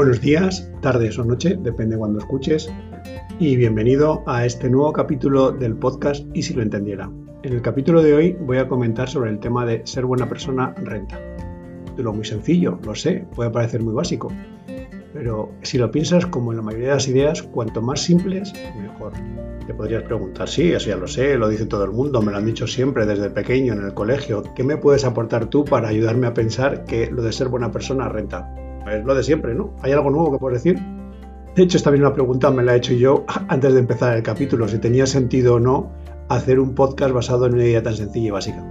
Buenos días, tardes o noche, depende cuando escuches, y bienvenido a este nuevo capítulo del podcast Y si lo entendiera. En el capítulo de hoy voy a comentar sobre el tema de ser buena persona renta. De lo muy sencillo, lo sé, puede parecer muy básico, pero si lo piensas como en la mayoría de las ideas, cuanto más simples, mejor. Te podrías preguntar, sí, eso ya lo sé, lo dice todo el mundo, me lo han dicho siempre desde pequeño en el colegio. ¿Qué me puedes aportar tú para ayudarme a pensar que lo de ser buena persona renta? Es lo de siempre, ¿no? ¿Hay algo nuevo que puedes decir? De hecho, esta misma pregunta me la he hecho yo antes de empezar el capítulo, si tenía sentido o no hacer un podcast basado en una idea tan sencilla y básica.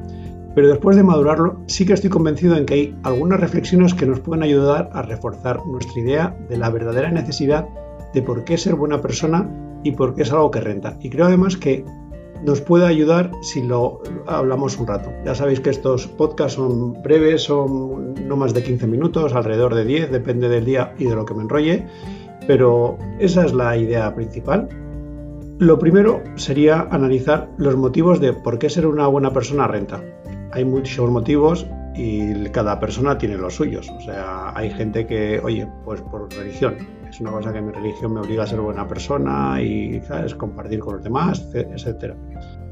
Pero después de madurarlo, sí que estoy convencido en que hay algunas reflexiones que nos pueden ayudar a reforzar nuestra idea de la verdadera necesidad de por qué ser buena persona y por qué es algo que renta. Y creo además que nos puede ayudar si lo hablamos un rato. Ya sabéis que estos podcasts son breves, son no más de 15 minutos, alrededor de 10, depende del día y de lo que me enrolle, pero esa es la idea principal. Lo primero sería analizar los motivos de por qué ser una buena persona renta. Hay muchos motivos y cada persona tiene los suyos. O sea, hay gente que, oye, pues por religión, es una cosa que mi religión me obliga a ser buena persona y ¿sabes? compartir con los demás, etc.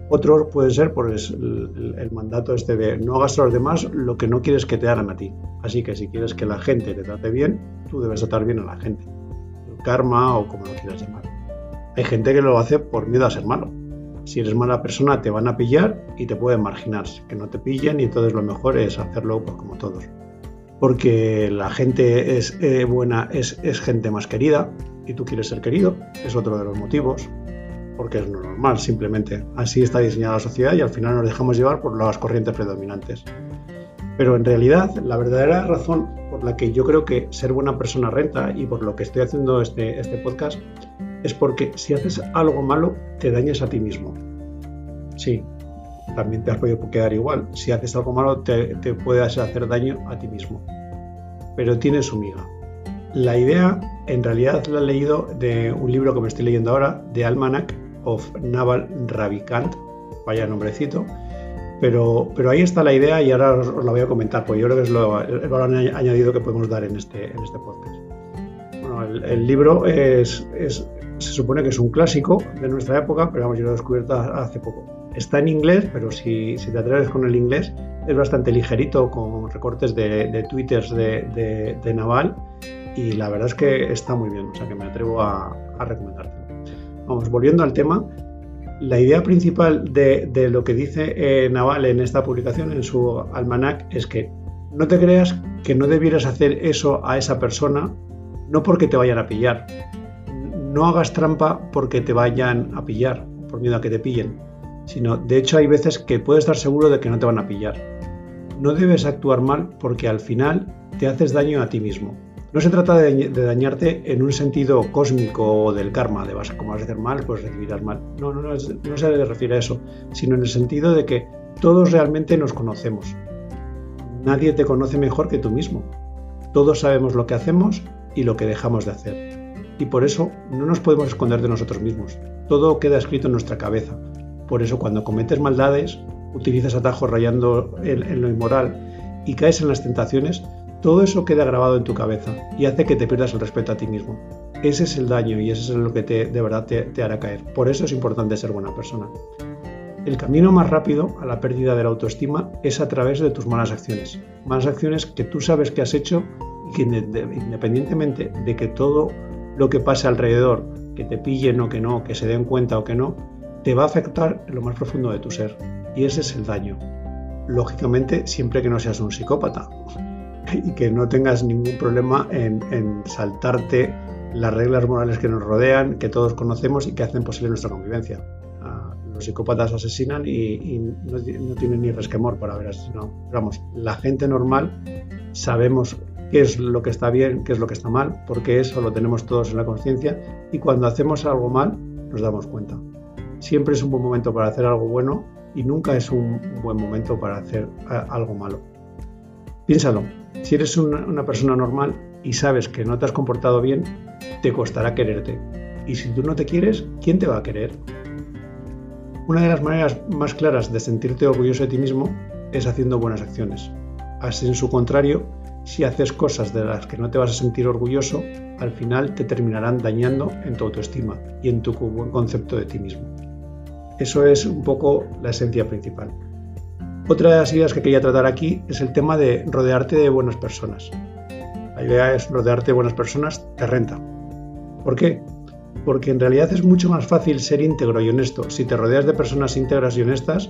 Otro puede ser por el, el, mandato este de no hagas a los demás lo que no quieres que te hagan a ti. Así que si quieres que la gente te trate bien, tú debes tratar bien a la gente. Karma o como lo quieras llamar. Hay gente que lo hace por miedo a ser malo. Si eres mala persona te van a pillar y te pueden marginar. Que no te pillen y entonces lo mejor es hacerlo pues, como todos porque la gente es eh, buena, es, gente más querida y tú quieres ser querido, es otro de los motivos, porque es normal, simplemente. Así está diseñada la sociedad y al final nos dejamos llevar por las corrientes predominantes. Pero en realidad, la verdadera razón por la que yo creo que ser buena persona renta y por lo que estoy haciendo este, este podcast es porque si haces algo malo, te dañas a ti mismo. Sí, también te has podido quedar igual. Si haces algo malo, te, te puedes hacer daño a ti mismo. Pero tiene su miga. La idea, en realidad, la he leído de un libro que me estoy leyendo ahora, de Almanac of Naval Ravikant, vaya nombrecito, pero, pero ahí está la idea y ahora os, la voy a comentar, porque yo creo que es lo, el valor añadido que podemos dar en este, en este podcast. Bueno, el, el libro es, es, se supone que es un clásico de nuestra época, pero vamos, yo lo he descubierto hace poco. Está en inglés, pero si, si te atreves con el inglés, es bastante ligerito, con recortes de, de twitters de, de, de, Naval, y la verdad es que está muy bien, o sea que me atrevo a, a recomendártelo. Vamos, volviendo al tema, la idea principal de, de lo que dice eh, Naval en esta publicación, en su almanac, es que no te creas que no debieras hacer eso a esa persona, no porque te vayan a pillar, no hagas trampa porque te vayan a pillar, por miedo a que te pillen, sino de hecho hay veces que puedes estar seguro de que no te van a pillar. No debes actuar mal porque al final te haces daño a ti mismo. No se trata de, dañarte en un sentido cósmico o del karma, de vas, como vas a hacer mal, pues recibirás mal. No, no, no, no se refiere a eso, sino en el sentido de que todos realmente nos conocemos. Nadie te conoce mejor que tú mismo. Todos sabemos lo que hacemos y lo que dejamos de hacer y por eso no nos podemos esconder de nosotros mismos. Todo queda escrito en nuestra cabeza. Por eso cuando cometes maldades, utilizas atajos rayando en, lo inmoral y caes en las tentaciones, todo eso queda grabado en tu cabeza y hace que te pierdas el respeto a ti mismo. Ese es el daño y ese es lo que te, de verdad te, hará caer. Por eso es importante ser buena persona. El camino más rápido a la pérdida de la autoestima es a través de tus malas acciones. Malas acciones que tú sabes que has hecho y independientemente de que todo lo que pase alrededor, que te pillen o que no, que se den cuenta o que no, te va a afectar en lo más profundo de tu ser. Y ese es el daño. Lógicamente, siempre que no seas un psicópata y que no tengas ningún problema en, en saltarte las reglas morales que nos rodean, que todos conocemos y que hacen posible nuestra convivencia. Uh, los psicópatas asesinan y, y no, no, tienen ni resquemor por haber asesinado. Vamos, la gente normal sabemos qué es lo que está bien, qué es lo que está mal, porque eso lo tenemos todos en la conciencia y cuando hacemos algo mal nos damos cuenta. Siempre es un buen momento para hacer algo bueno y nunca es un buen momento para hacer algo malo. Piénsalo, si eres una, una persona normal y sabes que no te has comportado bien, te costará quererte. Y si tú no te quieres, ¿quién te va a querer? Una de las maneras más claras de sentirte orgulloso de ti mismo es haciendo buenas acciones. Así, en su contrario, si haces cosas de las que no te vas a sentir orgulloso, al final te terminarán dañando en tu autoestima y en tu buen concepto de ti mismo. Eso es un poco la esencia principal. Otra de las ideas que quería tratar aquí es el tema de rodearte de buenas personas. La idea es rodearte de buenas personas te renta. ¿Por qué? Porque en realidad es mucho más fácil ser íntegro y honesto si te rodeas de personas íntegras y honestas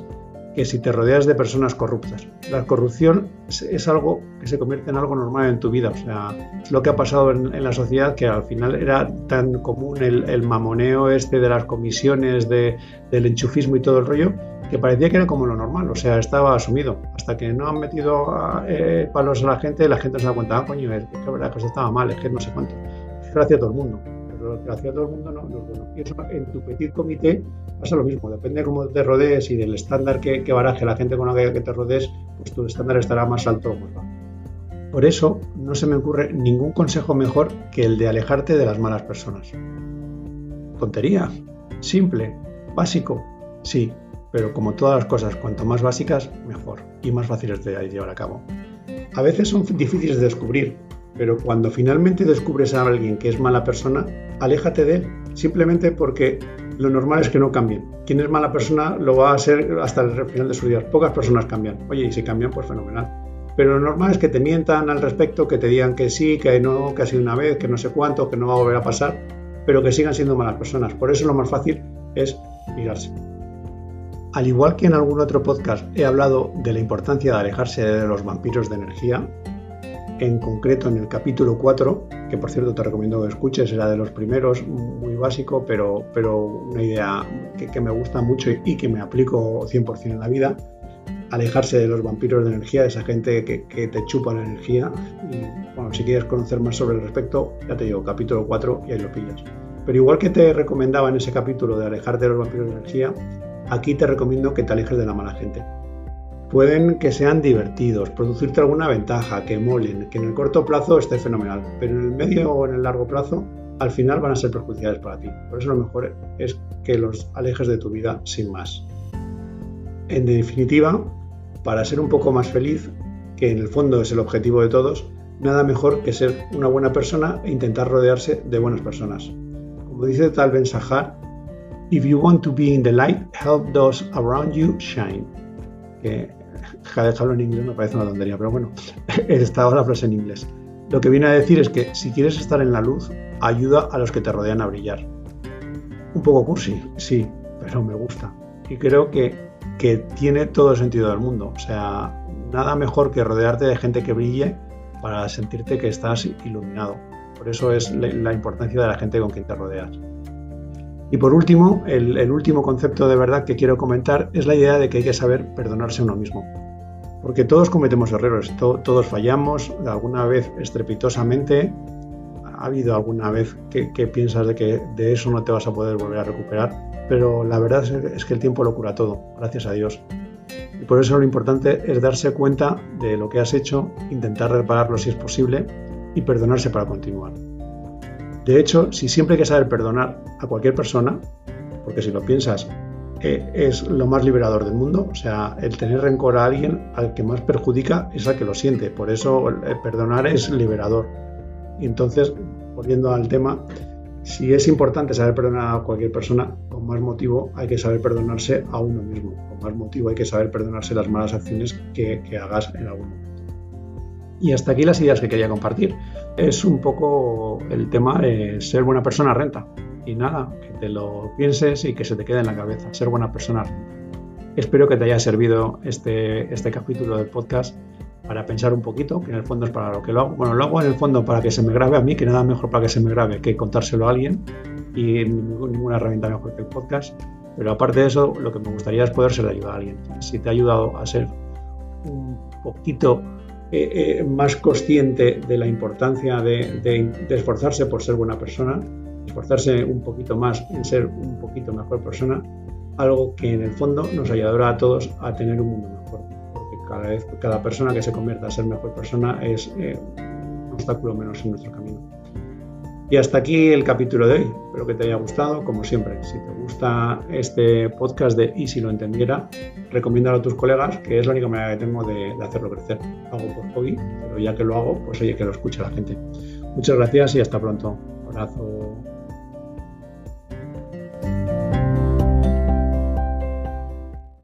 que si te rodeas de personas corruptas. La corrupción es, algo que se convierte en algo normal en tu vida. O sea, es lo que ha pasado en, la sociedad que al final era tan común el, mamoneo este de las comisiones, de, del enchufismo y todo el rollo, que parecía que era como lo normal. O sea, estaba asumido. Hasta que no han metido eh, palos a la gente, la gente se da cuenta, ah, coño, es que la que estaba mal, es que no sé cuánto. Gracias a todo el mundo lo que hacía todo el mundo no, no es bueno. Y eso en tu petit comité pasa lo mismo, depende de cómo te rodees y del estándar que, que baraje la gente con la que te rodees, pues tu estándar estará más alto o más bajo. Por eso no se me ocurre ningún consejo mejor que el de alejarte de las malas personas. Tontería, simple, básico, sí, pero como todas las cosas, cuanto más básicas, mejor y más fáciles de llevar a cabo. A veces son difíciles de descubrir, pero cuando finalmente descubres a alguien que es mala persona, aléjate de él, simplemente porque lo normal es que no cambien. Quien es mala persona lo va a ser hasta el final de sus días. Pocas personas cambian. Oye, y si cambian, pues fenomenal. Pero lo normal es que te mientan al respecto, que te digan que sí, que no, que ha sido una vez, que no sé cuánto, que no va a volver a pasar, pero que sigan siendo malas personas. Por eso lo más fácil es mirarse. Al igual que en algún otro podcast he hablado de la importancia de alejarse de los vampiros de energía, en concreto en el capítulo 4, que por cierto te recomiendo que escuches, era de los primeros, muy básico, pero, pero una idea que, me gusta mucho y, que me aplico 100% en la vida, alejarse de los vampiros de energía, de esa gente que, que, te chupa la energía. Y bueno, si quieres conocer más sobre el respecto, ya te digo, capítulo 4 y ahí lo pillas. Pero igual que te recomendaba en ese capítulo de alejarte de los vampiros de energía, aquí te recomiendo que te alejes de la mala gente pueden que sean divertidos, producirte alguna ventaja, que molen, que en el corto plazo esté fenomenal, pero en el medio o en el largo plazo al final van a ser perjudiciales para ti. Por eso lo mejor es que los alejes de tu vida sin más. En definitiva, para ser un poco más feliz, que en el fondo es el objetivo de todos, nada mejor que ser una buena persona e intentar rodearse de buenas personas. Como dice Tal Ben Sahar, If you want to be in the light, help those around you shine. Que dejarlo en inglés me parece una tontería, pero bueno, está la frase en inglés. Lo que viene a decir es que si quieres estar en la luz, ayuda a los que te rodean a brillar. Un poco cursi, sí, pero me gusta. Y creo que, que tiene todo el sentido del mundo. O sea, nada mejor que rodearte de gente que brille para sentirte que estás iluminado. Por eso es la importancia de la gente con quien te rodeas. Y por último, el, último concepto de verdad que quiero comentar es la idea de que hay que saber perdonarse a uno mismo. Porque todos cometemos errores, todos fallamos alguna vez estrepitosamente. Ha habido alguna vez que, piensas de que de eso no te vas a poder volver a recuperar, pero la verdad es que el tiempo lo cura todo, gracias a Dios. Y por eso lo importante es darse cuenta de lo que has hecho, intentar repararlo si es posible y perdonarse para continuar. De hecho, si siempre hay que saber perdonar a cualquier persona, porque si lo piensas, eh, es lo más liberador del mundo. O sea, el tener rencor a alguien al que más perjudica es al que lo siente. Por eso perdonar es liberador. Y entonces, volviendo al tema, si es importante saber perdonar a cualquier persona, con más motivo hay que saber perdonarse a uno mismo. Con más motivo hay que saber perdonarse las malas acciones que, que hagas en algún momento. Y hasta aquí las ideas que quería compartir. Es un poco el tema de ser buena persona renta. Y nada, que te lo pienses y que se te quede en la cabeza. Ser buena persona renta. Espero que te haya servido este, este capítulo del podcast para pensar un poquito, que en el fondo es para lo que lo hago. Bueno, lo hago en el fondo para que se me grabe a mí, que nada mejor para que se me grabe que contárselo a alguien y ninguna herramienta mejor que el podcast. Pero aparte de eso, lo que me gustaría es poder ser ayudar a alguien. Si te ha ayudado a ser un poquito eh, eh, más consciente de la importancia de, esforzarse por ser buena persona, esforzarse un poquito más en ser un poquito mejor persona, algo que en el fondo nos ayudará a todos a tener un mundo mejor, porque cada vez cada persona que se convierta a ser mejor persona es eh, un obstáculo menos en nuestro camino. Y hasta aquí el capítulo de hoy. Espero que te haya gustado, como siempre. Si te gusta este podcast de Y si lo entendiera, recomiéndalo a tus colegas, que es la única manera que tengo de, hacerlo crecer. Hago por hobby, pero ya que lo hago, pues oye, que lo escuche la gente. Muchas gracias y hasta pronto. Un abrazo.